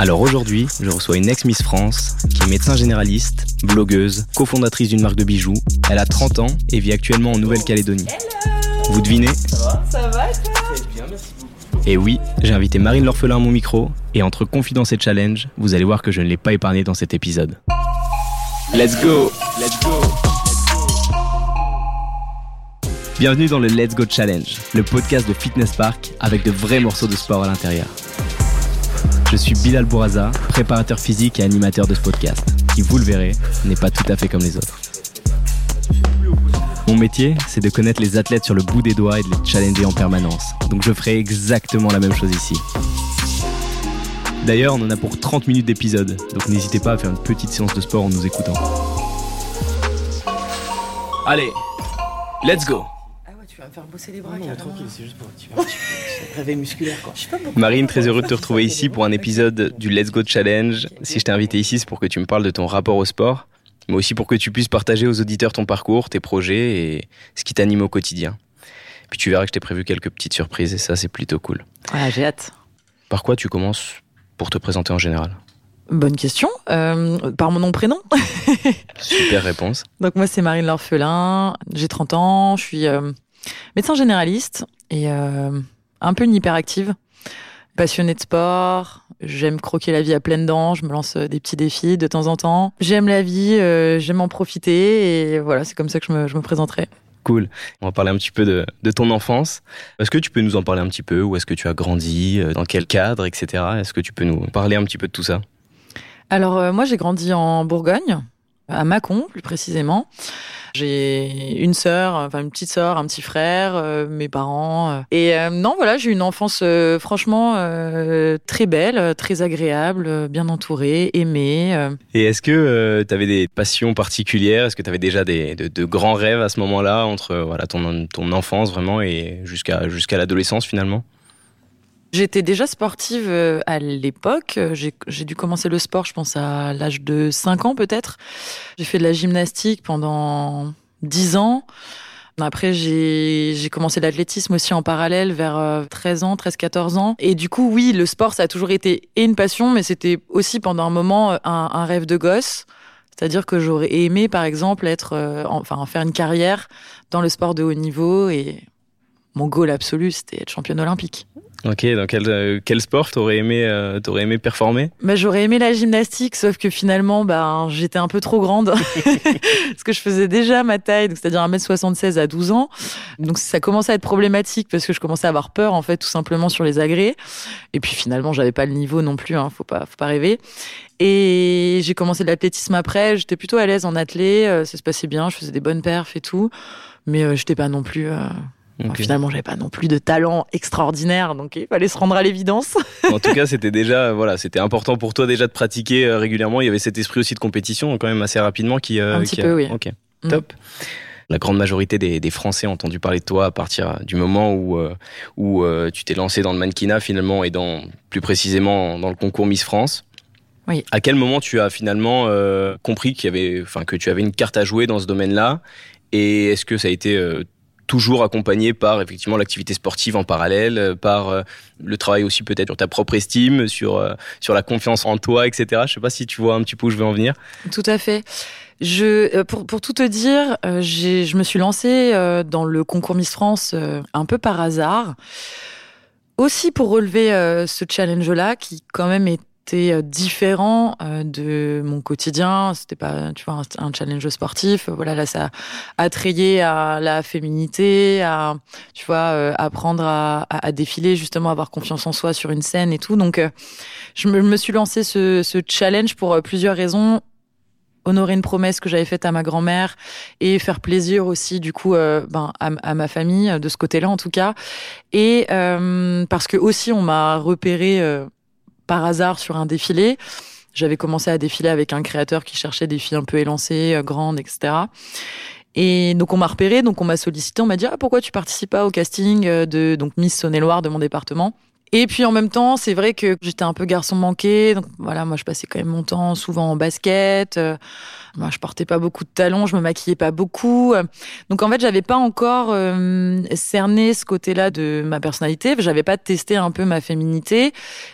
Alors aujourd'hui, je reçois une ex-Miss France qui est médecin généraliste, blogueuse, cofondatrice d'une marque de bijoux. Elle a 30 ans et vit actuellement en Nouvelle-Calédonie. Vous devinez Ça va Ça va Et oui, j'ai invité Marine L'Orphelin à mon micro et entre confidence et challenge, vous allez voir que je ne l'ai pas épargné dans cet épisode. Let's go Let's go Bienvenue dans le Let's Go Challenge, le podcast de Fitness Park avec de vrais morceaux de sport à l'intérieur. Je suis Bilal Bouraza, préparateur physique et animateur de ce podcast, qui, vous le verrez, n'est pas tout à fait comme les autres. Mon métier, c'est de connaître les athlètes sur le bout des doigts et de les challenger en permanence. Donc je ferai exactement la même chose ici. D'ailleurs, on en a pour 30 minutes d'épisode, donc n'hésitez pas à faire une petite séance de sport en nous écoutant. Allez, let's go tu vas me faire bosser les bras. Non, carrément. tranquille, c'est juste pour un petit, réveil musculaire quoi. Je pas. Marine, très heureux de te retrouver ici pour un épisode du Let's Go Challenge. Si je t'ai invité ici, c'est pour que tu me parles de ton rapport au sport, mais aussi pour que tu puisses partager aux auditeurs ton parcours, tes projets et ce qui t'anime au quotidien. Puis tu verras que je t'ai prévu quelques petites surprises et ça, c'est plutôt cool. Ah, j'ai hâte. Par quoi tu commences pour te présenter en général? Bonne question. Euh, par mon nom prénom. Super réponse. Donc moi c'est Marine L'Orphelin, j'ai 30 ans, je suis euh, médecin généraliste et euh, un peu une hyperactive, passionnée de sport, j'aime croquer la vie à pleines dents, je me lance euh, des petits défis de temps en temps. J'aime la vie, euh, j'aime en profiter et voilà, c'est comme ça que je me, je me présenterai. Cool. On va parler un petit peu de, de ton enfance. Est-ce que tu peux nous en parler un petit peu? Où est-ce que tu as grandi? Dans quel cadre, etc. Est-ce que tu peux nous parler un petit peu de tout ça? Alors euh, moi j'ai grandi en Bourgogne, à Mâcon plus précisément. J'ai une sœur, enfin une petite sœur, un petit frère, euh, mes parents. euh. Et euh, non voilà, j'ai une enfance franchement très belle, très agréable, bien entourée, aimée. Et est-ce que tu avais des passions particulières? Est-ce que tu avais déjà des, de, de grands rêves à ce moment-là, entre voilà, ton, ton enfance vraiment et jusqu'à jusqu'à l'adolescence finalement? J'étais déjà sportive euh, à l'époque. Euh, J'ai dû commencer le sport, je pense, à l'âge de 5 ans peut-être. J'ai fait de la gymnastique pendant 10 ans. Après, j'ai commencé l'athlétisme aussi en parallèle vers euh, 13 ans, 13-14 ans. Et du coup, oui, le sport, ça a toujours été une passion, mais c'était aussi pendant un moment euh, un, un rêve de gosse. C'est-à-dire que j'aurais aimé, par exemple, être, euh, enfin, faire une carrière dans le sport de haut niveau et mon goal absolu, c'était être championne olympique. Ok, dans quel, euh, quel sport t'aurais aimé, euh, aimé performer? Bah, j'aurais aimé la gymnastique, sauf que finalement, bah, j'étais un peu trop grande. parce que je faisais déjà ma taille, c'est-à-dire 1m76 à 12 ans. Donc ça commençait à être problématique parce que je commençais à avoir peur, en fait, tout simplement sur les agrès. Et puis finalement, j'avais pas le niveau non plus, hein, faut pas, faut pas rêver. Et j'ai commencé l'athlétisme après, j'étais plutôt à l'aise en athlé, euh, ça se passait bien, je faisais des bonnes perfs et tout. Mais euh, j'étais pas non plus. Euh, enfin, finalement, j'avais pas non plus de talent extraordinaire, donc il fallait se rendre à l'évidence. En tout cas, c'était déjà, voilà, c'était important pour toi déjà de pratiquer euh, régulièrement. Il y avait cet esprit aussi de compétition quand même assez rapidement qui. euh, Un petit a- peu, oui. Ok, Mm. top. La grande majorité des, des Français ont entendu parler de toi à partir du moment où, euh, où euh, tu t'es lancé dans le mannequinat finalement et dans, plus précisément dans le concours Miss France. Oui. À quel moment tu as finalement euh, compris qu'il y avait, enfin, que tu avais une carte à jouer dans ce domaine-là? Et est-ce que ça a été euh, toujours accompagné par effectivement l'activité sportive en parallèle, euh, par euh, le travail aussi peut-être sur ta propre estime, sur, euh, sur la confiance en toi, etc. Je sais pas si tu vois un petit peu où je veux en venir. Tout à fait. Je, pour, pour tout te dire, je me suis lancée dans le concours Miss France un peu par hasard, aussi pour relever ce challenge-là qui quand même était euh, différent euh, de mon quotidien. C'était pas, tu vois, un, challenge sportif. Voilà, là, ça a trayé à la féminité, à, tu vois, euh, apprendre à, à, défiler, justement, avoir confiance en soi sur une scène et tout. Donc, je me, me suis lancé ce, ce challenge pour plusieurs raisons honorer une promesse que j'avais faite à ma grand-mère et faire plaisir aussi du coup ben, à, à ma famille de ce côté-là en tout cas et euh, parce que aussi on m'a repéré euh, par hasard sur un défilé. J'avais commencé à défiler avec un créateur qui cherchait des filles un peu élancées euh, grandes etc et donc on m'a repéré donc on m'a sollicité on m'a dit ah pourquoi tu participes pas au casting euh, de donc Miss Saône-et-Loire de mon département? Et puis en même temps, c'est vrai que j'étais un peu garçon manqué. Donc voilà, moi je passais quand même mon temps souvent en basket. Euh, moi, je portais pas beaucoup de talons, je me maquillais pas beaucoup. Donc en fait, j'avais pas encore euh, cerné ce côté-là de ma personnalité. J'avais pas testé un peu ma féminité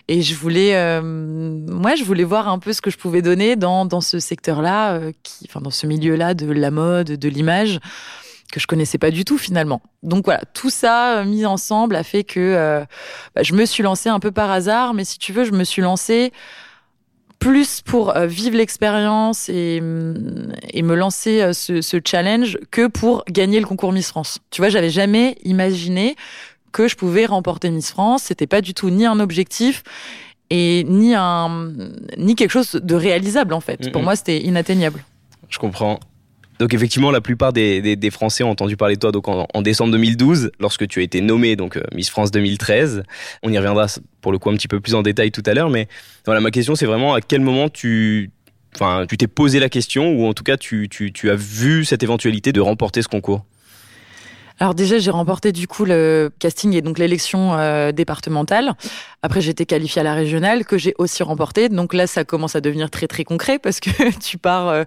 et je voulais, euh, moi, je voulais voir un peu ce que je pouvais donner dans dans ce secteur-là, euh, qui, enfin dans ce milieu-là de la mode, de l'image que je connaissais pas du tout finalement. Donc voilà, tout ça euh, mis ensemble a fait que euh, bah, je me suis lancée un peu par hasard, mais si tu veux, je me suis lancée plus pour euh, vivre l'expérience et, mm, et, me lancer ce, ce, challenge que pour gagner le concours Miss France. Tu vois, j'avais jamais imaginé que je pouvais remporter Miss France. C'était pas du tout ni un objectif et ni un ni quelque chose de réalisable en fait. Pour moi, c'était inatteignable. Je comprends. Donc effectivement, la plupart des, des, Français ont entendu parler de toi donc en, décembre 2012, lorsque tu as été nommée donc euh, Miss France 2013. On y reviendra pour le coup un petit peu plus en détail tout à l'heure, mais voilà, ma question c'est vraiment à quel moment tu enfin tu t'es posé la question ou en tout cas tu, tu, tu as vu cette éventualité de remporter ce concours? Alors déjà, j'ai remporté du coup le casting et donc l'élection euh, départementale. Après, j'ai été qualifiée à la régionale que j'ai aussi remporté. Donc là, ça commence à devenir très très concret parce que tu pars euh,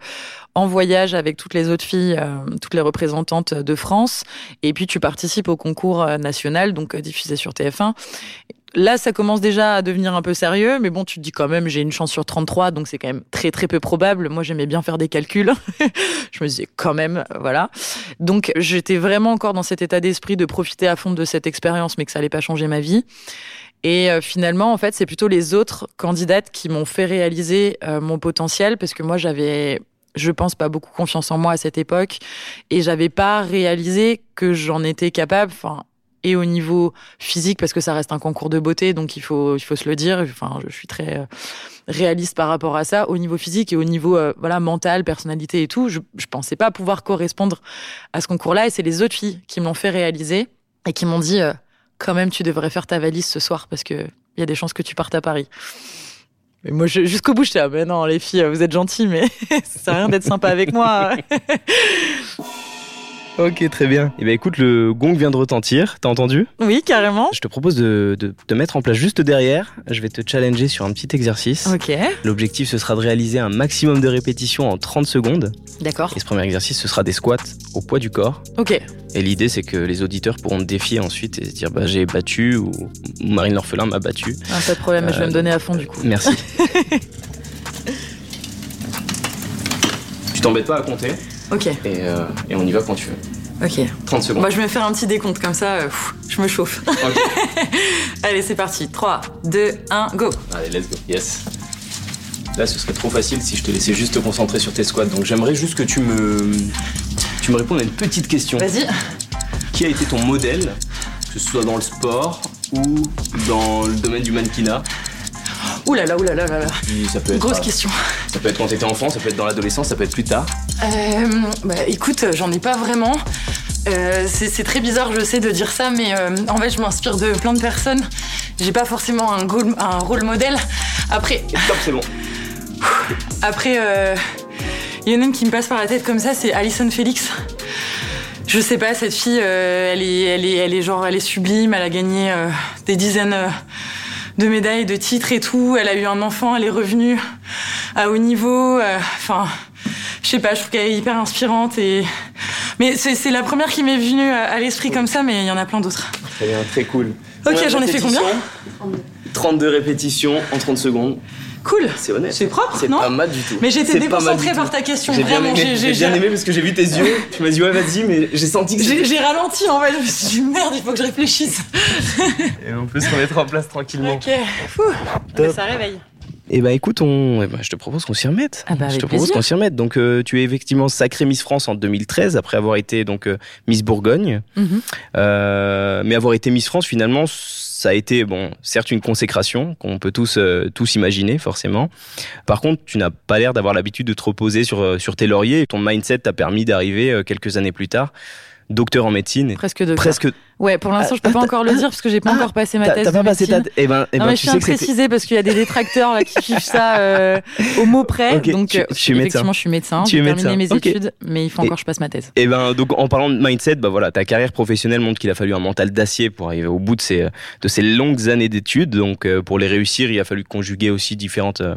en voyage avec toutes les autres filles, euh, toutes les représentantes de France, et puis tu participes au concours national, donc diffusé sur TF1. Là, ça commence déjà à devenir un peu sérieux, mais bon, tu te dis quand même, j'ai une chance sur 33, donc c'est quand même très très peu probable. Moi, j'aimais bien faire des calculs. je me disais quand même, voilà. Donc, j'étais vraiment encore dans cet état d'esprit de profiter à fond de cette expérience, mais que ça allait pas changer ma vie. Et euh, finalement, en fait, c'est plutôt les autres candidates qui m'ont fait réaliser euh, mon potentiel, parce que moi, j'avais je pense pas beaucoup confiance en moi à cette époque et j'avais pas réalisé que j'en étais capable et au niveau physique parce que ça reste un concours de beauté donc il faut il faut se le dire. Enfin je suis très euh, réaliste par rapport à ça. Au niveau physique et au niveau euh, voilà mental personnalité et tout je je pensais pas pouvoir correspondre à ce concours là et c'est les autres filles qui m'ont fait réaliser et qui m'ont dit euh, quand même tu devrais faire ta valise ce soir parce que il y a des chances que tu partes à Paris. Mais moi, jusqu'au bout, je suis mais non, les filles, vous êtes gentilles, mais ça sert à rien d'être sympa avec moi. Ok, très bien. Eh bien, écoute, le gong vient de retentir. T'as entendu? Oui, carrément. Je te propose de, de, te mettre en place juste derrière. Je vais te challenger sur un petit exercice. Ok. L'objectif, ce sera de réaliser un maximum de répétitions en 30 secondes. D'accord. Et ce premier exercice, ce sera des squats au poids du corps. Ok. Et l'idée, c'est que les auditeurs pourront te défier ensuite et se dire bah, j'ai battu ou Marine L'Orphelin m'a battu. Ah, pas de problème, je vais me euh, donner à fond du coup. Merci. tu t'embêtes pas à compter? Ok. Et, euh, et, on y va quand tu veux. Ok. 30 secondes. Moi, je vais me faire un petit décompte comme ça, euh, je me chauffe. Allez, c'est parti. 3, 2, 1, go. Allez, let's go. Yes. Là, ce serait trop facile si je te laissais juste te concentrer sur tes squats. Donc, j'aimerais juste que tu me, tu me répondes à une petite question. Vas-y. Qui a été ton modèle, que ce soit dans le sport ou dans le domaine du mannequinat? Ouh là là, ouh là là là Ça peut être, Grosse question. Ça peut être quand t'étais enfant, ça peut être dans l'adolescence, ça peut être plus tard. Euh, bah écoute, j'en ai pas vraiment. Euh, c'est très bizarre, je sais, de dire ça, mais euh, en fait, je m'inspire de plein de personnes. J'ai pas forcément un, un rôle modèle. Après. Stop, c'est bon. Après, il y en a une qui me passe par la tête comme ça, c'est Alison Félix. Je sais pas, cette fille, elle, est, elle, est, elle est genre, elle est sublime, elle a gagné des dizaines de médailles, de titres et tout. Elle a eu un enfant, elle est revenue à haut niveau. Euh, enfin, je sais pas, je trouve qu'elle est hyper inspirante et. Mais c'est la première qui m'est venue à, l'esprit comme ça, mais il y en a plein d'autres. Très bien, très cool. Ok, j'en ai fait combien 32 répétitions en 30 secondes. Cool. C'est honnête. C'est propre, C'est pas mal du tout. Mais j'étais déconcentrée par ta question. J'ai bien, aimé, j'ai bien aimé parce que j'ai vu tes yeux. Tu m'as dit ouais vas-y, mais j'ai senti que j'ai ralenti en fait. Je me suis dit merde, il faut que je réfléchisse. Et on peut se remettre en place tranquillement. Ok. Fou. ça réveille. Eh ben écoute, on... Eh ben, je te propose qu'on s'y remette. Ah bah, je te propose qu'on s'y remette. Donc euh, tu es effectivement sacrée Miss France en 2013 après avoir été donc euh, Miss Bourgogne, mhm. euh, mais avoir été Miss France finalement ça a été bon, certes une consécration qu'on peut tous tous imaginer forcément. Par contre, tu n'as pas l'air d'avoir l'habitude de te reposer sur sur tes lauriers. Ton mindset t'a permis d'arriver quelques années plus tard docteur en médecine. Presque docteur. Presque. Ouais, pour l'instant, je peux Ah, pas encore le dire parce que j'ai pas ah, encore passé ma thèse. t'as pas passé ta. Eh ben, eh non, ben, mais tu je tiens sais à préciser parce qu'il y a des détracteurs là qui kiffent ça euh, au mot près. Ok, donc, tu- euh, je suis médecin. je suis médecin. Tu J'ai es terminé médecin. mes études, mais il faut encore que je passe ma thèse. Et ben donc en parlant de mindset, bah voilà, ta carrière professionnelle montre qu'il a fallu un mental d'acier pour arriver au bout de ces de ces longues années d'études. Donc euh, pour les réussir, il a fallu conjuguer aussi différentes euh,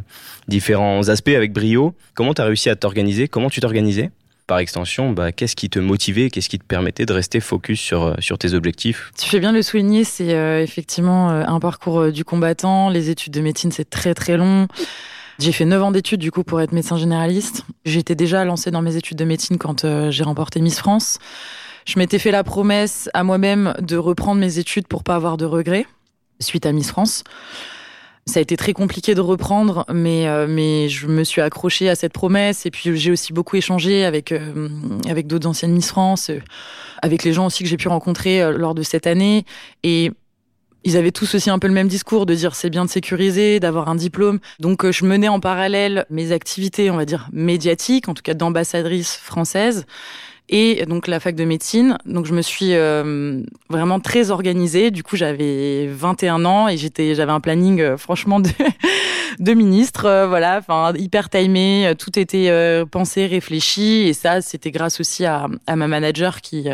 différents aspects avec brio. Comment tu as réussi à t'organiser? Comment tu t'organisais? Par extension, bah, qu'est-ce qui te motivait Qu'est-ce qui te permettait de rester focus sur euh, sur tes objectifs Tu fais bien le souligner, c'est euh, effectivement euh, un parcours du combattant. Les études de médecine, c'est très très long. J'ai fait 9 ans d'études du coup pour être médecin généraliste. J'étais déjà lancée dans mes études de médecine quand j'ai remporté Miss France. Je m'étais fait la promesse à moi-même de reprendre mes études pour pas avoir de regrets suite à Miss France. Ça a été très compliqué de reprendre, mais, euh, mais je me suis accrochée à cette promesse. Et puis j'ai aussi beaucoup échangé avec, euh, avec d'autres anciennes Miss France, euh, avec les gens aussi que j'ai pu rencontrer euh, lors de cette année. Et ils avaient tous aussi un peu le même discours de dire c'est bien de sécuriser, d'avoir un diplôme. Donc euh, je menais en parallèle mes activités, on va dire médiatiques, en tout cas d'ambassadrice française, et donc la fac de médecine. Donc je me suis euh, vraiment très organisée. Du coup j'avais 21 ans et j'étais, j'avais un planning euh, franchement de, de ministre, euh, voilà, enfin hyper timé. Tout était pensé, réfléchi, et ça c'était grâce aussi à, à ma manager qui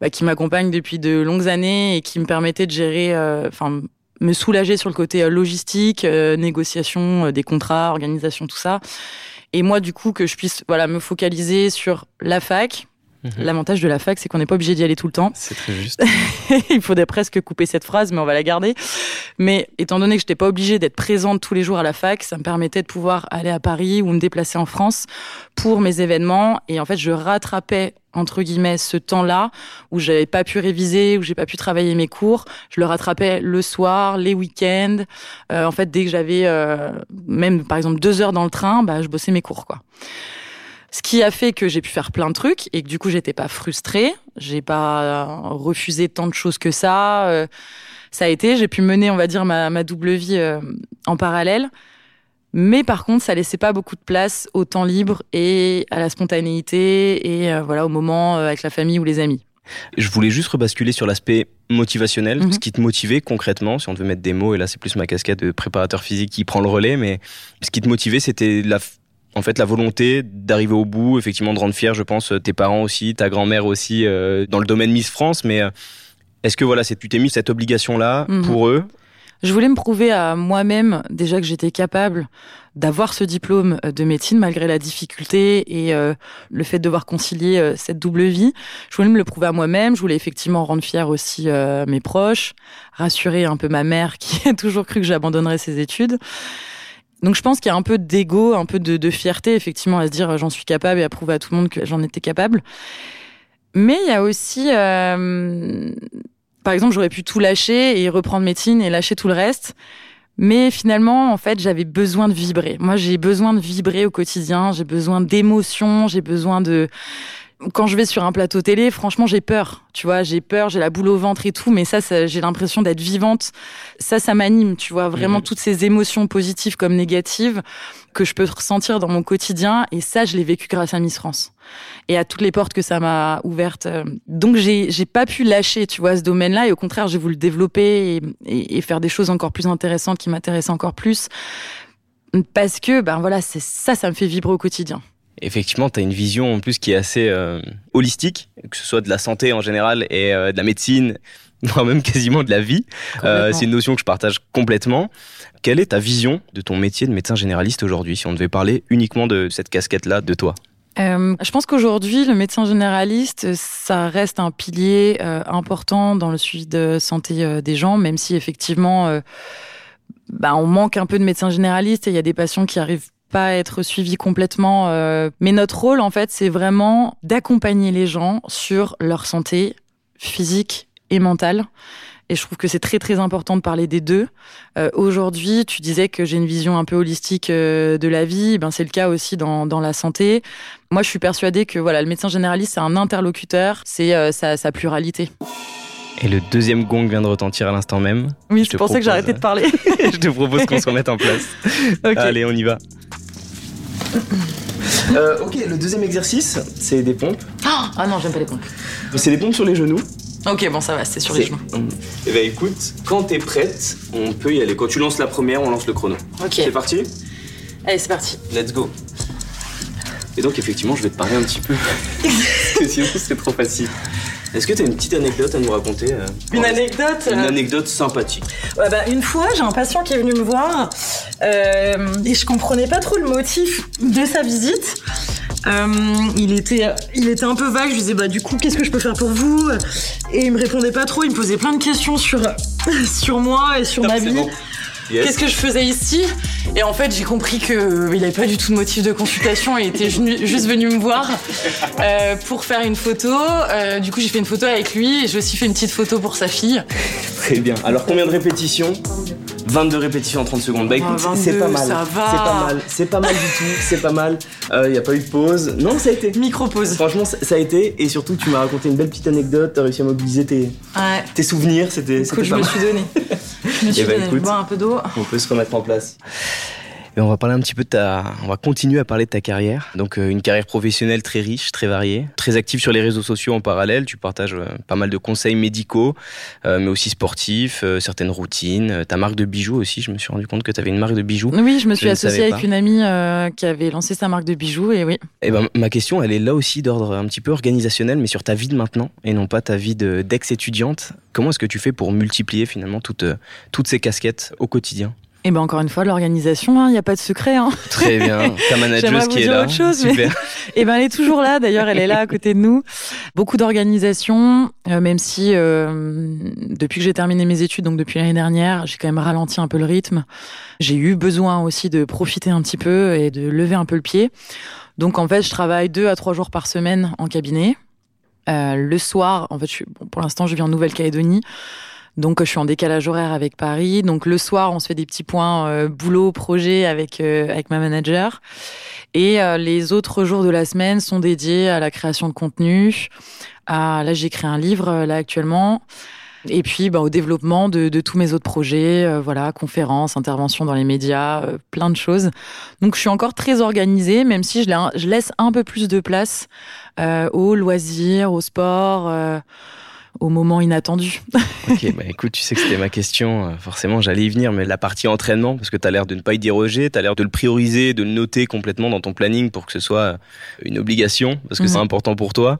bah, qui m'accompagne depuis de longues années et qui me permettait de gérer, enfin, me soulager sur le côté logistique, négociation des contrats, organisation, tout ça. Et moi, du coup, que je puisse, voilà, me focaliser sur la fac. Mhm. L'avantage de la fac, c'est qu'on n'est pas obligé d'y aller tout le temps. C'est très juste. Il faudrait presque couper cette phrase, mais on va la garder. Mais étant donné que je n'étais pas obligée d'être présente tous les jours à la fac, ça me permettait de pouvoir aller à Paris ou me déplacer en France pour mes événements. Et en fait, je rattrapais entre guillemets ce temps-là où j'avais pas pu réviser, où j'ai pas pu travailler mes cours. Je le rattrapais le soir, les week-ends. Euh, en fait, dès que j'avais euh, même par exemple deux heures dans le train, bah, je bossais mes cours quoi. Ce qui a fait que j'ai pu faire plein de trucs et que du coup j'étais pas frustrée, j'ai pas refusé tant de choses que ça. Euh, ça a été, j'ai pu mener, on va dire, ma, ma double vie euh, en parallèle. Mais par contre, ça laissait pas beaucoup de place au temps libre et à la spontanéité et euh, voilà au moment avec la famille ou les amis. Je voulais juste rebasculer sur l'aspect motivationnel, Mhm. ce qui te motivait concrètement, si on devait mettre des mots, et là c'est plus ma casquette de préparateur physique qui prend le relais, mais ce qui te motivait c'était la, en fait la volonté d'arriver au bout, effectivement de rendre fier, je pense, tes parents aussi, ta grand-mère aussi, euh, dans le domaine Miss France, mais euh, est-ce que voilà, c'est tu t'es mis cette obligation-là Mhm. pour eux? Je voulais me prouver à moi-même déjà que j'étais capable d'avoir ce diplôme euh, de médecine malgré la difficulté et euh, le fait de devoir concilier euh, cette double vie. Je voulais me le prouver à moi-même. Je voulais effectivement rendre fier aussi euh, mes proches, rassurer un peu ma mère qui a toujours cru que j'abandonnerais ses études. Donc je pense qu'il y a un peu d'ego, un peu de, de fierté effectivement à se dire euh, j'en suis capable et à prouver à tout le monde que j'en étais capable. Mais il y a aussi euh, par exemple, j'aurais pu tout lâcher et reprendre médecine et lâcher tout le reste. Mais finalement, en fait, j'avais besoin de vibrer. Moi, j'ai besoin de vibrer au quotidien. J'ai besoin d'émotions. J'ai besoin de. Quand je vais sur un plateau télé, franchement, j'ai peur. Tu vois, j'ai peur, j'ai la boule au ventre et tout. Mais ça, ça j'ai l'impression d'être vivante. Ça, ça m'anime. Tu vois, vraiment Mhm. toutes ces émotions positives comme négatives que je peux ressentir dans mon quotidien. Et ça, je l'ai vécu grâce à Miss France et à toutes les portes que ça m'a ouvertes. Donc j'ai j'ai pas pu lâcher, tu vois, ce domaine-là et au contraire, j'ai voulu le développer et, et, et faire des choses encore plus intéressantes qui m'intéressent encore plus parce que ben voilà, c'est ça ça me fait vibrer au quotidien. Effectivement, tu as une vision en plus qui est assez euh, holistique, que ce soit de la santé en général et euh, de la médecine, voire même quasiment de la vie. Euh, c'est une notion que je partage complètement. Quelle est ta vision de ton métier de médecin généraliste aujourd'hui, si on devait parler uniquement de cette casquette-là de toi? Euh, je pense qu'aujourd'hui, le médecin généraliste, ça reste un pilier euh, important dans le suivi de santé euh, des gens, même si effectivement, bah, on manque un peu de médecins généralistes et il y a des patients qui arrivent pas être suivis complètement. euh. Mais notre rôle, en fait, c'est vraiment d'accompagner les gens sur leur santé physique et mentale. Et je trouve que c'est très très important de parler des deux. Euh, Aujourd'hui, tu disais que j'ai une vision un peu holistique euh, de la vie. Ben c'est le cas aussi dans, dans la santé. Moi, je suis persuadée que voilà, le médecin généraliste, c'est un interlocuteur, c'est euh, sa, sa pluralité. Et le deuxième gong vient de retentir à l'instant même. Oui, Je c'est te pour ça que j'ai arrêté de parler. je te propose qu'on se remette en place. Allez, on y va. Euh, ok, le deuxième exercice, c'est des pompes. Ah, ah non, j'aime pas les pompes. C'est des pompes sur les genoux. Ok, bon, ça va, c'est sur les C'est- genoux. Eh ben écoute, quand t'es prête, on peut y aller. Quand tu lances la première, on lance le chrono. Ok. C'est parti? Allez, c'est parti. Let's go. Et donc effectivement, je vais te parler un petit peu. Parce que sinon, c'est trop facile. Est-ce que t'as une petite anecdote à nous raconter euh, Une anecdote Une euh, anecdote sympathique. Ouais, bah, une fois, j'ai un patient qui est venu me voir euh, et je comprenais pas trop le motif de sa visite. Euh, il était, il était un peu vague. Je lui disais bah du coup qu'est-ce que je peux faire pour vous? Et il me répondait pas trop. Il me posait plein de questions sur sur moi et sur ma vie. bon. Yes. Qu'est-ce que je faisais ici? Et en fait, j'ai compris qu'il n'avait pas du tout de motif de consultation. Il était juste venu me voir euh, pour faire une photo. Euh, du coup, j'ai fait une photo avec lui et j'ai aussi fait une petite photo pour sa fille. Très bien. Alors combien de répétitions? 22 répétitions en 30 secondes. Bah écoute, Ah, c'est 22, pas mal. ça va. C'est pas mal. C'est pas mal du tout. C'est pas mal. Il y a pas eu de pause. Non, ça a été. Micro-pause. Franchement, ça a été. Et surtout, tu m'as raconté une belle petite anecdote. T'as réussi à mobiliser tes, Ouais. tes souvenirs. C'était c'était Écoute, je me suis donné. Je me suis Eh ben, donné. Écoute. un peu d'eau. On peut se remettre en place. Et on va parler un petit peu de ta, on va continuer à parler de ta carrière. Donc euh, une carrière professionnelle très riche, très variée, très active sur les réseaux sociaux en parallèle. Tu partages euh, pas mal de conseils médicaux, euh, mais aussi sportifs, certaines routines. Ta marque de bijoux aussi. Je me suis rendu compte que tu avais une marque de bijoux. Oui, je me Je suis ne associée avec pas. une amie euh, qui avait lancé sa marque de bijoux et oui. Et ben ma question, elle est là aussi d'ordre un petit peu organisationnel, mais sur ta vie de maintenant et non pas ta vie de- d'ex-étudiante. Comment est-ce que tu fais pour multiplier finalement toutes toutes ces casquettes au quotidien? Et ben encore une fois, l'organisation, il n'y a pas de secret. Hein. Très bien. Ta manageuse qui vous est dire là. autre chose, mais- Super. Et ben elle est toujours là. D'ailleurs, elle est là à côté de nous. Beaucoup d'organisation, euh, même si euh, depuis que j'ai terminé mes études, donc depuis l'année dernière, j'ai quand même ralenti un peu le rythme. J'ai eu besoin aussi de profiter un petit peu et de lever un peu le pied. Donc en fait, je travaille deux à trois jours par semaine en cabinet. Euh, le soir, en fait, je suis, bon, pour l'instant, je vis en Nouvelle-Calédonie. Donc, je suis en décalage horaire avec Paris. Donc, le soir, on se fait des petits points euh, boulot, projet avec, euh, avec ma manager. Et euh, les autres jours de la semaine sont dédiés à la création de contenu. À, là, j'écris un livre, euh, là, actuellement. Et puis, bah, au développement de, de tous mes autres projets, euh, voilà, conférences, interventions dans les médias, euh, plein de choses. Donc, je suis encore très organisée, même si je, la- je laisse un peu plus de place aux loisirs, au sport, euh, aux moments inattendus. Ok, bah écoute, tu sais que c'était ma question. euh, Forcément, j'allais y venir, mais la partie entraînement, parce que tu as l'air de ne pas y déroger, tu as l'air de le prioriser, de le noter complètement dans ton planning pour que ce soit une obligation, parce que c'est Mhm. important pour toi.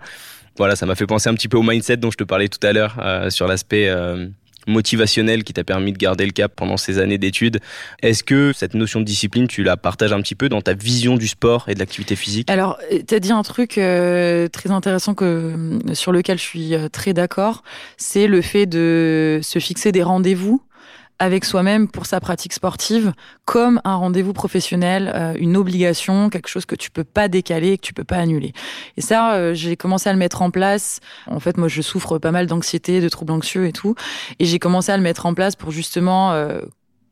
Voilà, ça m'a fait penser un petit peu au mindset dont je te parlais tout à l'heure, euh, sur l'aspect euh, motivationnel qui t'a permis de garder le cap pendant ces années d'études. Est-ce que cette notion de discipline, tu la partages un petit peu dans ta vision du sport et de l'activité physique? Alors, tu as dit un truc euh, très intéressant que, sur lequel je suis euh, très d'accord, c'est le fait de se fixer des rendez-vous avec soi-même pour sa pratique sportive comme un rendez-vous professionnel, euh, une obligation, quelque chose que tu peux pas décaler, que tu peux pas annuler. Et ça, euh, j'ai commencé à le mettre en place. En fait, moi, je souffre pas mal d'anxiété, de troubles anxieux et tout, et j'ai commencé à le mettre en place pour justement euh,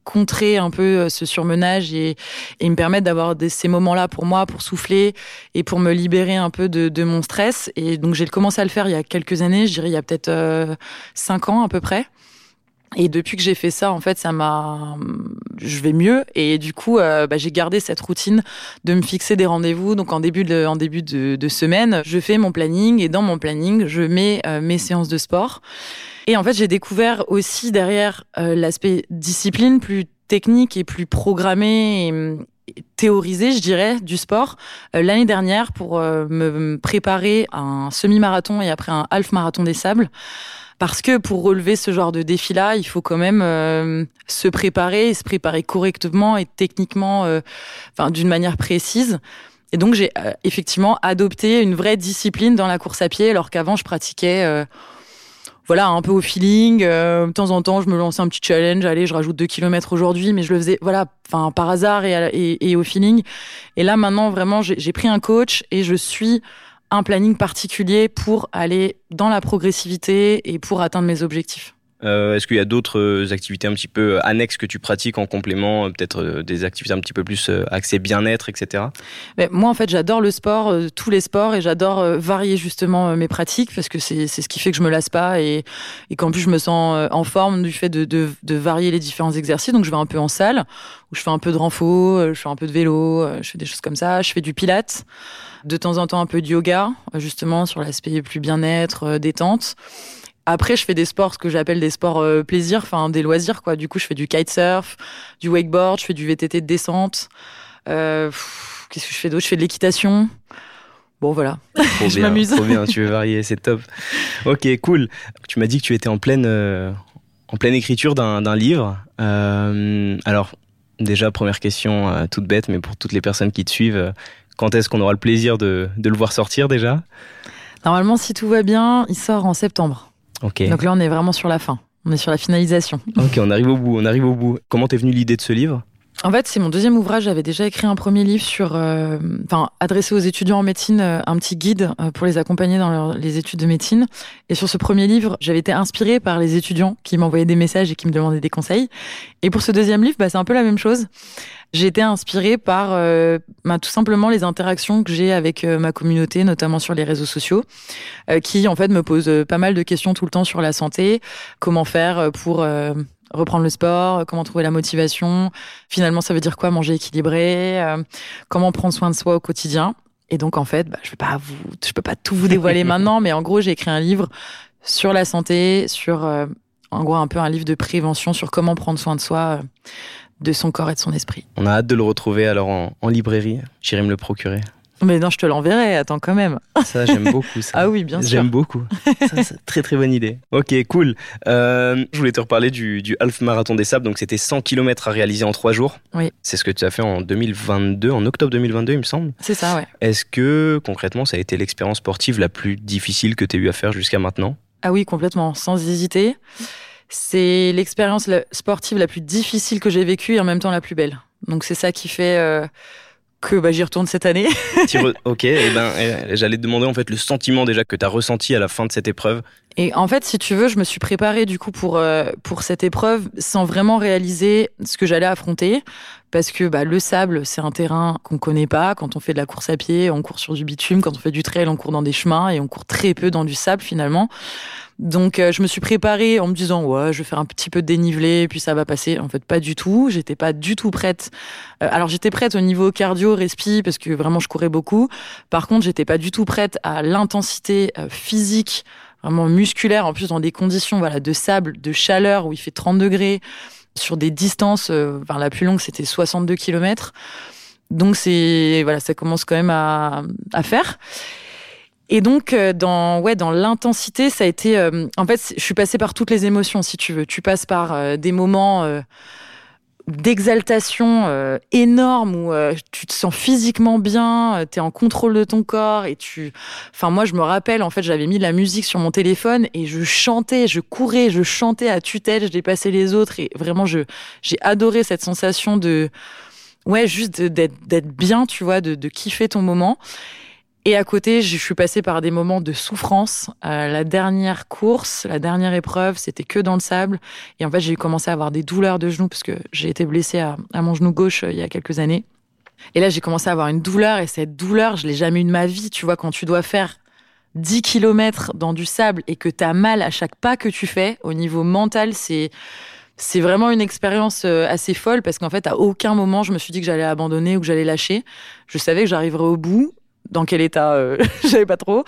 contrer un peu euh, ce surmenage et, et me permettre d'avoir ces moments-là pour moi, pour souffler et pour me libérer un peu de, de mon stress. Et donc j'ai commencé à le faire il y a quelques années, je dirais il y a peut-être euh, cinq ans à peu près. Et depuis que j'ai fait ça, en fait, ça m'a, je vais mieux. Et du coup, euh, bah, j'ai gardé cette routine de me fixer des rendez-vous. Donc en début de, en début de, semaine, je fais mon planning et dans mon planning, je mets euh, mes séances de sport. Et en fait, j'ai découvert aussi derrière euh, l'aspect discipline plus technique et plus programmé théorisé, je dirais, du sport. Euh, L'année dernière, pour euh, me, préparer à un semi-marathon et après un half-marathon des sables, parce que pour relever ce genre de défi-là, il faut quand même euh, se préparer, et se préparer correctement et techniquement, d'une manière précise. Et donc j'ai effectivement adopté une vraie discipline dans la course à pied, alors qu'avant je pratiquais, voilà, un peu au feeling. euh, de temps en temps, je me lançais un petit challenge. Allez, je rajoute deux kilomètres aujourd'hui, mais je le faisais, voilà, enfin par hasard et, au feeling. Et là maintenant, vraiment, j'ai pris un coach et je suis un planning particulier pour aller dans la progressivité et pour atteindre mes objectifs. Euh, Est-ce qu'il y a d'autres activités un petit peu annexes que tu pratiques en complément, euh, peut-être euh, des activités un petit peu plus euh, axées bien-être, etc. Mais moi, en fait, j'adore le sport, euh, tous les sports, et j'adore euh, varier justement euh, mes pratiques parce que c'est ce qui fait que je me lasse pas et, et qu'en plus je me sens euh, en forme du fait de, de, varier les différents exercices. Donc je vais un peu en salle où je fais un peu de renfo, euh, je fais un peu de vélo, euh, je fais des choses comme ça. Je fais du pilates, de temps en temps un peu de yoga, euh, justement sur l'aspect plus bien-être, euh, détente. Après, je fais des sports, ce que j'appelle des sports euh, plaisir, enfin des loisirs, quoi. Du coup, je fais du kitesurf, du wakeboard, je fais du VTT de descente. Euh, Qu'est-ce que je fais d'autre? Je fais de l'équitation. Bon, voilà. Trop Je m'amuse. Trop bien, tu veux varier, c'est top. Ok, cool. Tu m'as dit que tu étais en pleine, euh, en pleine écriture d'un livre. Euh, alors, déjà, première question toute bête, mais pour toutes les personnes qui te suivent, quand est-ce qu'on aura le plaisir de, de le voir sortir déjà? Normalement, si tout va bien, il sort en septembre. Ok. Donc là, on est vraiment sur la fin. On est sur la finalisation. Ok, on arrive au bout, on arrive au bout. Comment t'es venue l'idée de ce livre? En fait, c'est mon deuxième ouvrage. J'avais déjà écrit un premier livre sur, euh, enfin, adressé aux étudiants en médecine, euh, un petit guide euh, pour les accompagner dans leur- les études de médecine. Et sur ce premier livre, j'avais été inspirée par les étudiants qui m'envoyaient des messages et qui me demandaient des conseils. Et pour ce deuxième livre, bah, c'est un peu la même chose. J'ai été inspirée par euh, bah, tout simplement les interactions que j'ai avec euh, ma communauté, notamment sur les réseaux sociaux, euh, qui en fait me posent pas mal de questions tout le temps sur la santé, comment faire pour reprendre le sport, comment trouver la motivation, finalement ça veut dire quoi? Manger équilibré, comment prendre soin de soi au quotidien? Et donc en fait, bah, je vais pas vous, je peux pas tout vous dévoiler maintenant, mais en gros j'ai écrit un livre sur la santé, sur en gros un peu un livre de prévention sur comment prendre soin de soi, de son corps et de son esprit. On a hâte de le retrouver alors en, en librairie. J'irai me le procurer. Mais non, je te l'enverrai, attends quand même. Ça, j'aime beaucoup ça. Ah oui, bien sûr. J'aime beaucoup. Ça, très très bonne idée. Ok, cool. Euh, je voulais te reparler du, du Half Marathon des Sables. Donc c'était 100 km à réaliser en 3 jours. Oui. C'est ce que tu as fait en 2022, en octobre 2022, il me semble. C'est ça, ouais. Est-ce que concrètement, ça a été l'expérience sportive la plus difficile que tu as eu à faire jusqu'à maintenant? Ah oui, complètement, sans hésiter. C'est l'expérience sportive la plus difficile que j'ai vécue et en même temps la plus belle. Donc c'est ça qui fait euh, que bah, j'y retourne cette année. Ok, et ben, eh, j'allais te demander en fait le sentiment déjà que tu as ressenti à la fin de cette épreuve. Et en fait, si tu veux, je me suis préparée du coup pour euh, pour cette épreuve sans vraiment réaliser ce que j'allais affronter, parce que bah, le sable, c'est un terrain qu'on connaît pas. Quand on fait de la course à pied, on court sur du bitume. Quand on fait du trail, on court dans des chemins et on court très peu dans du sable finalement. Donc euh, je me suis préparée en me disant ouais, je vais faire un petit peu de dénivelé puis ça va passer. En fait, pas du tout. J'étais pas du tout prête. Euh, alors j'étais prête au niveau cardio, respi parce que vraiment je courais beaucoup. Par contre, j'étais pas du tout prête à l'intensité euh, physique vraiment musculaire, en plus dans des conditions voilà de sable, de chaleur où il fait 30 degrés, sur des distances, euh, enfin la plus longue c'était 62 km. Donc c'est voilà, ça commence quand même à, à faire. Et donc euh, dans ouais dans l'intensité, ça a été euh, en fait je suis passée par toutes les émotions si tu veux. Tu passes par euh, des moments euh, d'exaltation euh, énorme où euh, tu te sens physiquement bien, tu es en contrôle de ton corps et tu enfin moi je me rappelle en fait j'avais mis de la musique sur mon téléphone et je chantais, je courais, je chantais à tue-tête, je dépassais les autres et vraiment je j'ai adoré cette sensation de ouais juste d'être bien, tu vois, de de kiffer ton moment. Et à côté, je suis passée par des moments de souffrance. Euh, la dernière course, la dernière épreuve, c'était que dans le sable. Et en fait, j'ai commencé à avoir des douleurs de genoux parce que j'ai été blessée à, mon genou gauche euh, il y a quelques années. Et là, j'ai commencé à avoir une douleur et cette douleur, je l'ai jamais eu de ma vie. Tu vois, quand tu dois faire 10 kilomètres dans du sable et que tu as mal à chaque pas que tu fais, au niveau mental, c'est c'est vraiment une expérience euh, assez folle parce qu'en fait, à aucun moment, je me suis dit que j'allais abandonner ou que j'allais lâcher. Je savais que j'arriverais au bout. Dans quel état, euh, je savais pas trop.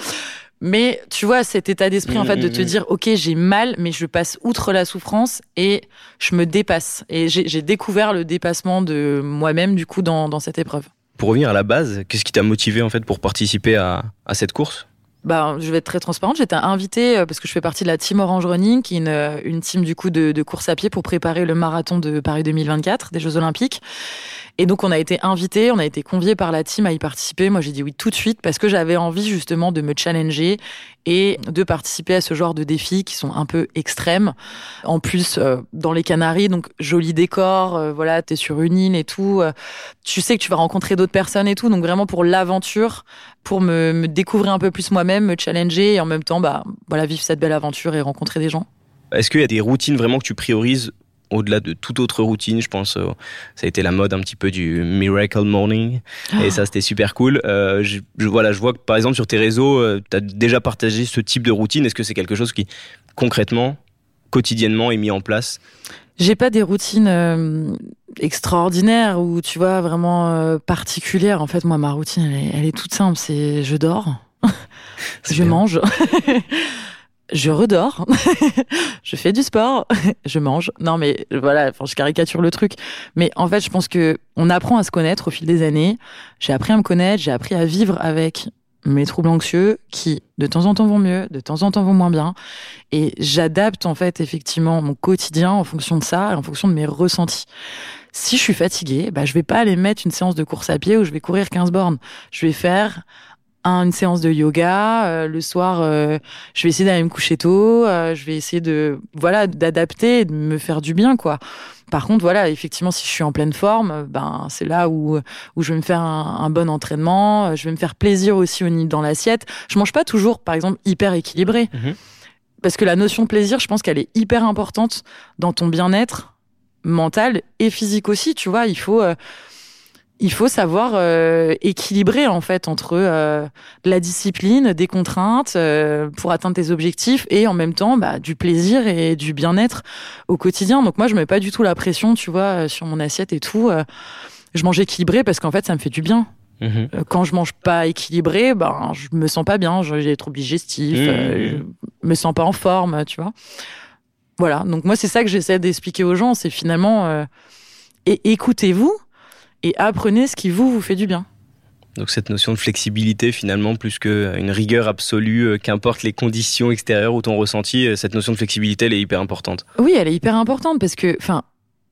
Mais tu vois, cet état d'esprit, en fait, de te Mhm. dire, OK, j'ai mal, mais je passe outre la souffrance et je me dépasse. Et j'ai j'ai découvert le dépassement de moi-même, du coup, dans, dans cette épreuve. Pour revenir à la base, qu'est-ce qui t'a motivé en fait pour participer à, à cette course? Bah, je vais être très transparente. J'étais invitée euh, parce que je fais partie de la team Orange Running, qui est une, euh, une team du coup de, de course à pied pour préparer le marathon de Paris 2024 des Jeux Olympiques. Et donc on a été invité, on a été convié par la team à y participer. Moi j'ai dit oui tout de suite parce que j'avais envie justement de me challenger et de participer à ce genre de défis qui sont un peu extrêmes. En plus euh, dans les Canaries, donc joli décor, euh, voilà, t'es sur une île et tout. euh, tu sais que tu vas rencontrer d'autres personnes et tout, donc vraiment pour l'aventure, pour me, me découvrir un peu plus moi-même, me challenger et en même temps, bah voilà, vivre cette belle aventure et rencontrer des gens. Est-ce qu'il y a des routines vraiment que tu priorises au-delà de toute autre routine, je pense, euh, ça a été la mode un petit peu du miracle morning, et ça c'était super cool. Euh, je, je- voilà, je vois que par exemple sur tes réseaux, tu as déjà partagé ce type de routine. Est-ce que c'est quelque chose qui concrètement, quotidiennement est mis en place? J'ai pas des routines euh, extraordinaires ou tu vois vraiment euh, particulières. En fait, moi, ma routine, elle est, elle est toute simple. C'est je dors, je bien. mange, je redors, je fais du sport, je mange. Non, mais voilà, enfin, je caricature le truc. Mais en fait, je pense que on apprend à se connaître au fil des années. J'ai appris à me connaître, j'ai appris à vivre avec mes troubles anxieux qui, de temps en temps, vont mieux, de temps en temps, vont moins bien. Et j'adapte, en fait, effectivement, mon quotidien en fonction de ça et en fonction de mes ressentis. Si je suis fatiguée, bah, je vais pas aller mettre une séance de course à pied où je vais courir 15 bornes. Je vais faire une séance de yoga. euh, le soir, euh, je vais essayer d'aller me coucher tôt. euh, je vais essayer de, voilà, d'adapter et de me faire du bien, quoi. Par contre, voilà, effectivement, si je suis en pleine forme, ben c'est là où où je vais me faire un, un bon entraînement. euh, Je vais me faire plaisir aussi au dans l'assiette. Je mange pas toujours, par exemple, hyper équilibré, Mhm. parce que la notion de plaisir, je pense qu'elle est hyper importante dans ton bien-être mental et physique aussi. Tu vois, il faut euh, il faut savoir euh, équilibrer en fait entre euh, la discipline, des contraintes euh, pour atteindre tes objectifs et en même temps bah, du plaisir et du bien-être au quotidien. Donc moi je mets pas du tout la pression, tu vois, euh, sur mon assiette et tout. euh, je mange équilibré parce qu'en fait ça me fait du bien. Mhm. Euh, Quand je mange pas équilibré, ben je me sens pas bien, j'ai des troubles digestifs, Mmh. euh, je me sens pas en forme, tu vois. Voilà, donc moi c'est ça que j'essaie d'expliquer aux gens, c'est finalement euh, et écoutez-vous et apprenez ce qui vous vous fait du bien. Donc cette notion de flexibilité finalement, plus qu'une rigueur absolue, euh, qu'importe les conditions extérieures ou ton ressenti, euh, cette notion de flexibilité, elle est hyper importante. Oui, elle est hyper importante parce que, enfin,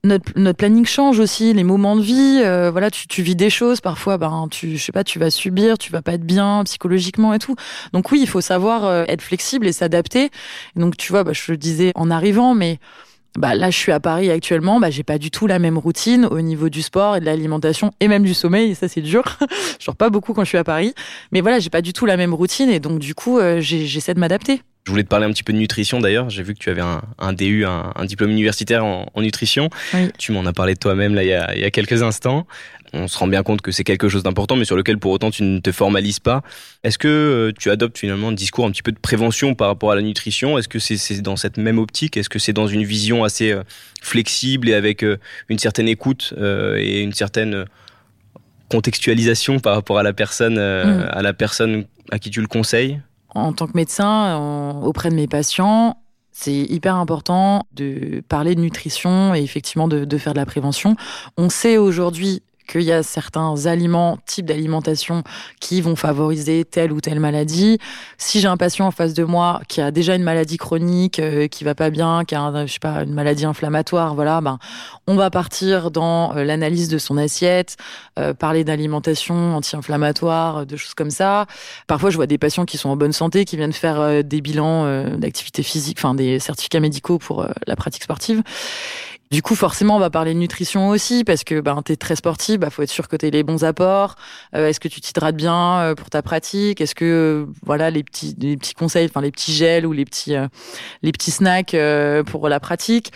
notre, notre planning change aussi, les moments de vie. euh, voilà, tu, tu vis des choses parfois. Ben, tu, je sais pas, tu vas subir, tu vas pas être bien psychologiquement et tout. Donc oui, il faut savoir euh, être flexible et s'adapter. Donc tu vois, bah, je le disais en arrivant, mais bah là, je suis à Paris actuellement. Bah, j'ai pas du tout la même routine au niveau du sport et de l'alimentation et même du sommeil. Et ça, c'est dur. je dors pas beaucoup quand je suis à Paris. Mais voilà, j'ai pas du tout la même routine et donc du coup, euh, j'essaie de m'adapter. Je voulais te parler un petit peu de nutrition d'ailleurs. J'ai vu que tu avais un, un DU, un, un diplôme universitaire en, en nutrition. Oui. Tu m'en as parlé toi-même là il y, a, il y a quelques instants. On se rend bien compte que c'est quelque chose d'important, mais sur lequel pour autant tu ne te formalises pas. Est-ce que euh, tu adoptes finalement un discours un petit peu de prévention par rapport à la nutrition? Est-ce que c'est dans cette même optique? Est-ce que c'est dans une vision assez euh, flexible et avec euh, une certaine écoute et une certaine contextualisation par rapport à la personne, Mm. à la personne à qui tu le conseilles? En tant que médecin en- auprès de mes patients, c'est hyper important de parler de nutrition et effectivement de, de faire de la prévention. On sait aujourd'hui qu'il y a certains aliments, types d'alimentation qui vont favoriser telle ou telle maladie. Si j'ai un patient en face de moi qui a déjà une maladie chronique, euh, qui va pas bien, qui a je sais pas une maladie inflammatoire, voilà, ben on va partir dans euh, l'analyse de son assiette, euh, parler d'alimentation anti-inflammatoire, euh, de choses comme ça. Parfois, je vois des patients qui sont en bonne santé, qui viennent faire des bilans d'activité physique, enfin des certificats médicaux pour la pratique sportive. Du coup, forcément, on va parler de nutrition aussi, parce que ben, tu es très sportif, bah, faut être sûr que tu les bons apports. Euh, Est-ce que tu t'hydrates bien euh, pour ta pratique? Est-ce que euh, voilà les petits, les petits conseils, enfin les petits gels ou les petits, euh, les petits snacks euh, pour la pratique?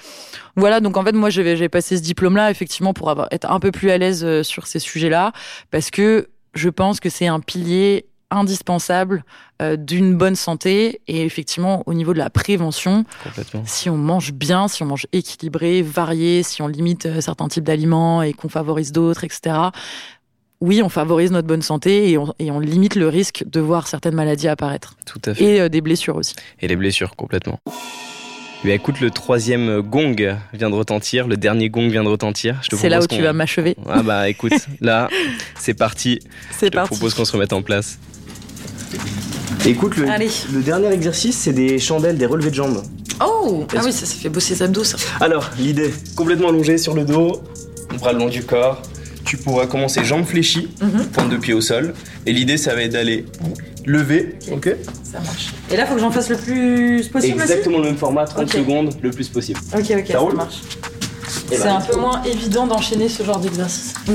Voilà, donc en fait, moi, j'ai passé ce diplôme-là, effectivement, pour avoir, être un peu plus à l'aise sur ces sujets-là, parce que je pense que c'est un pilier indispensable euh, d'une bonne santé et effectivement au niveau de la prévention si on mange bien, si on mange équilibré, varié, si on limite euh, certains types d'aliments et qu'on favorise d'autres, etc. Oui, on favorise notre bonne santé et on, et on limite le risque de voir certaines maladies apparaître. Tout à fait. Et euh, des blessures aussi. Et les blessures, complètement. Bien, écoute, le troisième gong vient de retentir, le dernier gong vient de retentir. Je te C'est là où tu vas m'achever. Ah bah écoute, là, c'est parti. Je C'est te parti. propose qu'on se remette en place. Écoute, le, Allez. le dernier exercice, c'est des chandelles, des relevés de jambes. Oh Ah oui, ça, ça fait bosser les abdos, ça. Alors, l'idée, complètement allongé sur le dos, bras le long du corps. Tu pourras commencer jambes fléchies, Mhm. pointe de pied au sol. Et l'idée, ça va être d'aller lever, ok Ça marche. Et là, faut que j'en fasse le plus possible Exactement le même format, 30 Ok. secondes, le plus possible. aussi Ok, ok, Ça roule marche. Et C'est là, un peu moins évident d'enchaîner ce genre d'exercice. Mais-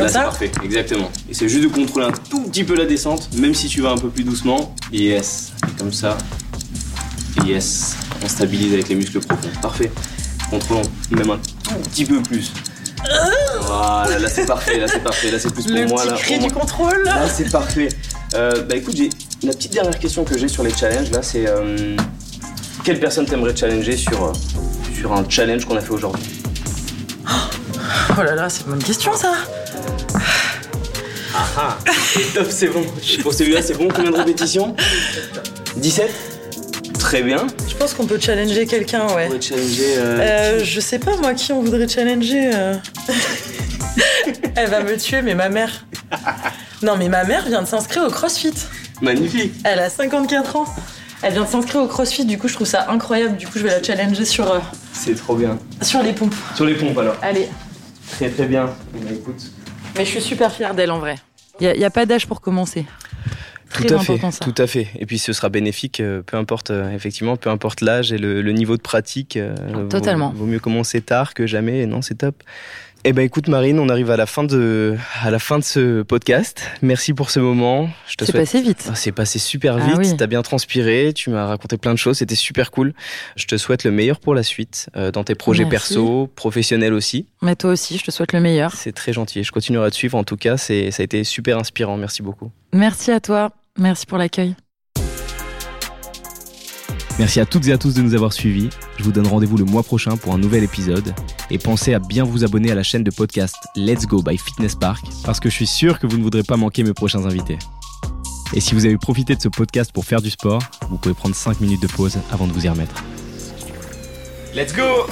Là, c'est parfait, exactement. Et c'est juste de contrôler un tout petit peu la descente, même si tu vas un peu plus doucement. Yes. Et comme ça. Yes. On stabilise avec les muscles profonds. Parfait. Contrôlons même un tout petit peu plus. Voilà, là c'est parfait, là c'est parfait, là c'est plus pour Le moi. petit Là, cri du contrôle. Là c'est parfait. Euh, bah écoute, j'ai la petite dernière question que j'ai sur les challenges là, c'est euh, quelle personne t'aimerais challenger sur, euh, sur un challenge qu'on a fait aujourd'hui? Oh là là, c'est une bonne question ça. Ah Top, c'est bon. Pour celui-là, c'est bon. Combien de répétitions? 17 Très bien. Je pense qu'on peut challenger quelqu'un, ouais. On pourrait challenger. euh, Euh, je sais pas moi qui on voudrait challenger. euh. Elle va me tuer, mais ma mère. Non, mais ma mère vient de s'inscrire au CrossFit. Magnifique. Elle a 54 ans. Elle vient de s'inscrire au CrossFit, du coup je trouve ça incroyable. Du coup je vais la challenger sur, euh, C'est trop bien. sur les pompes. Sur les pompes alors. Allez. Très très bien. Bah, écoute. Mais je suis super fière d'elle en vrai. Il n'y a, pas d'âge pour commencer. Très tout à important fait, ça. tout à fait. Et puis ce sera bénéfique, euh, peu importe, euh, effectivement, peu importe l'âge et le, le niveau de pratique. euh, vaut- Totalement. Vaut, mieux commencer tard que jamais. Et non, c'est top. Eh ben écoute Marine, on arrive à la fin de à la fin de ce podcast. Merci pour ce moment. Je te C'est souhaite passé vite. Ah, C'est passé super Ah vite, oui. t'as bien transpiré, tu m'as raconté plein de choses, c'était super cool. Je te souhaite le meilleur pour la suite, euh, dans tes projets Merci. perso, professionnels aussi. Mais toi aussi, je te souhaite le meilleur. C'est très gentil, je continuerai à te suivre en tout cas, c'est, ça a été super inspirant, merci beaucoup. Merci à toi. Merci pour l'accueil. Merci à toutes et à tous de nous avoir suivis. Je vous donne rendez-vous le mois prochain pour un nouvel épisode. Et pensez à bien vous abonner à la chaîne de podcast Let's Go by Fitness Park parce que je suis sûr que vous ne voudrez pas manquer mes prochains invités. Et si vous avez profité de ce podcast pour faire du sport, vous pouvez prendre 5 minutes de pause avant de vous y remettre. Let's go